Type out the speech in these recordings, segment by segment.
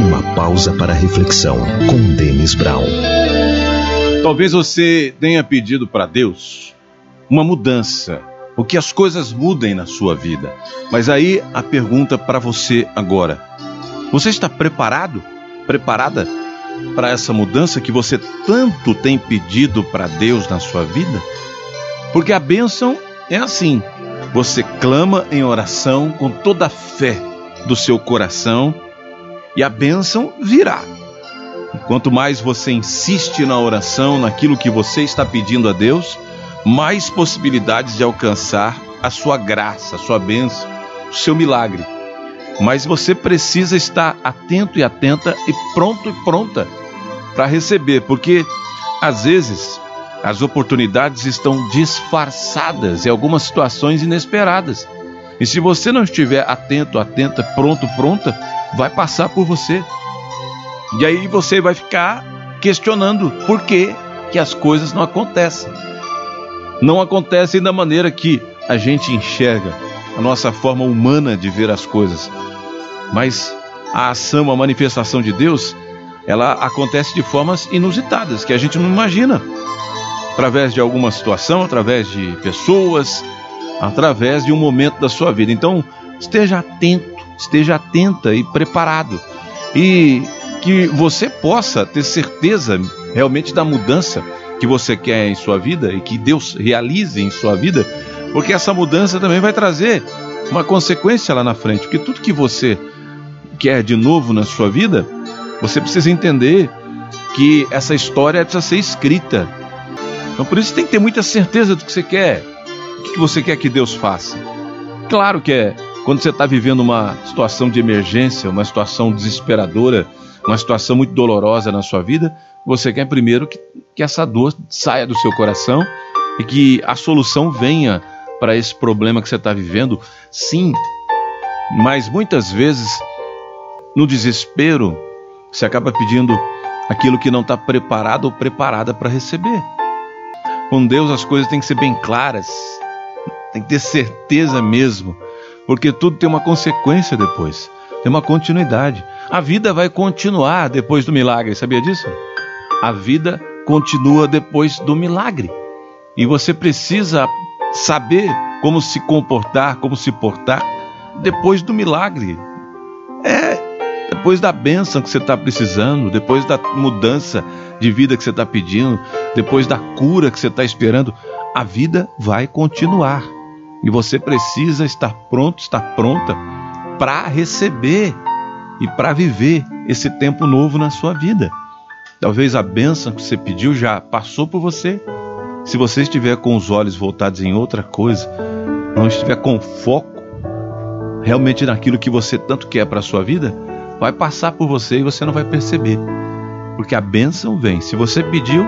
Uma pausa para reflexão com Denis Brown. Talvez você tenha pedido para Deus uma mudança, ou que as coisas mudem na sua vida. Mas aí a pergunta para você agora: você está preparado? Preparada para essa mudança que você tanto tem pedido para Deus na sua vida? Porque a bênção é assim: você clama em oração com toda a fé do seu coração e a bênção virá. Quanto mais você insiste na oração, naquilo que você está pedindo a Deus, mais possibilidades de alcançar a sua graça, a sua bênção, o seu milagre. Mas você precisa estar atento e atenta e pronto e pronta para receber, porque às vezes as oportunidades estão disfarçadas em algumas situações inesperadas. E se você não estiver atento, atenta, pronto, pronta, vai passar por você. E aí você vai ficar questionando por que, que as coisas não acontecem. Não acontecem da maneira que a gente enxerga, a nossa forma humana de ver as coisas. Mas a ação, a manifestação de Deus, ela acontece de formas inusitadas, que a gente não imagina. Através de alguma situação, através de pessoas, através de um momento da sua vida. Então, esteja atento, esteja atenta e preparado. E que você possa ter certeza realmente da mudança que você quer em sua vida e que Deus realize em sua vida, porque essa mudança também vai trazer uma consequência lá na frente, porque tudo que você quer de novo na sua vida, você precisa entender que essa história precisa ser escrita. Então por isso tem que ter muita certeza do que você quer. O que você quer que Deus faça? Claro que é quando você está vivendo uma situação de emergência, uma situação desesperadora, uma situação muito dolorosa na sua vida, você quer primeiro que, que essa dor saia do seu coração e que a solução venha para esse problema que você está vivendo. Sim, mas muitas vezes, no desespero, você acaba pedindo aquilo que não está preparado ou preparada para receber. Com Deus as coisas têm que ser bem claras, tem que ter certeza mesmo, porque tudo tem uma consequência depois, tem uma continuidade. A vida vai continuar depois do milagre, sabia disso? A vida continua depois do milagre. E você precisa saber como se comportar, como se portar depois do milagre. É, depois da bênção que você está precisando, depois da mudança de vida que você está pedindo, depois da cura que você está esperando, a vida vai continuar. E você precisa estar pronto, estar pronta para receber e para viver esse tempo novo na sua vida. Talvez a bênção que você pediu já passou por você. Se você estiver com os olhos voltados em outra coisa, não estiver com foco realmente naquilo que você tanto quer para a sua vida, vai passar por você e você não vai perceber. Porque a bênção vem. Se você pediu,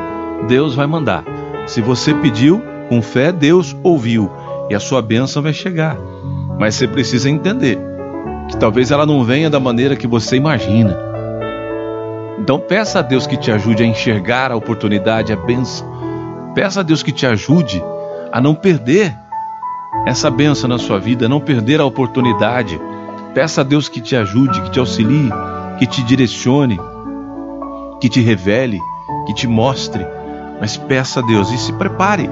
Deus vai mandar. Se você pediu com fé, Deus ouviu e a sua bênção vai chegar. Mas você precisa entender que talvez ela não venha da maneira que você imagina. Então peça a Deus que te ajude a enxergar a oportunidade, a bênção. Peça a Deus que te ajude a não perder essa bênção na sua vida, não perder a oportunidade. Peça a Deus que te ajude, que te auxilie, que te direcione, que te revele, que te mostre. Mas peça a Deus e se prepare.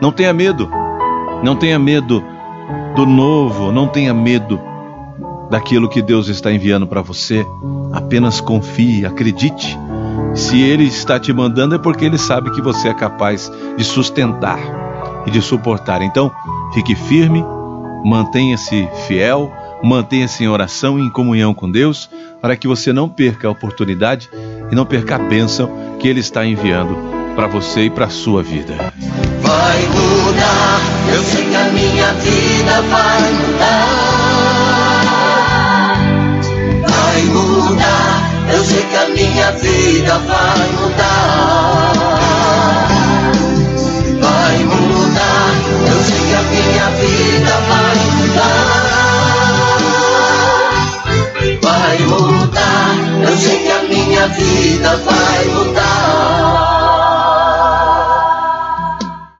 Não tenha medo. Não tenha medo do novo, não tenha medo daquilo que Deus está enviando para você. Apenas confie, acredite. Se Ele está te mandando é porque Ele sabe que você é capaz de sustentar e de suportar. Então, fique firme, mantenha-se fiel, mantenha-se em oração e em comunhão com Deus, para que você não perca a oportunidade e não perca a bênção que Ele está enviando para você e para sua vida. Vai mudar, eu sei que a minha vida vai mudar. Vai mudar, eu sei que a minha vida vai mudar. Vai mudar, eu sei que a minha vida vai mudar. Vai mudar, eu sei que a minha vida vai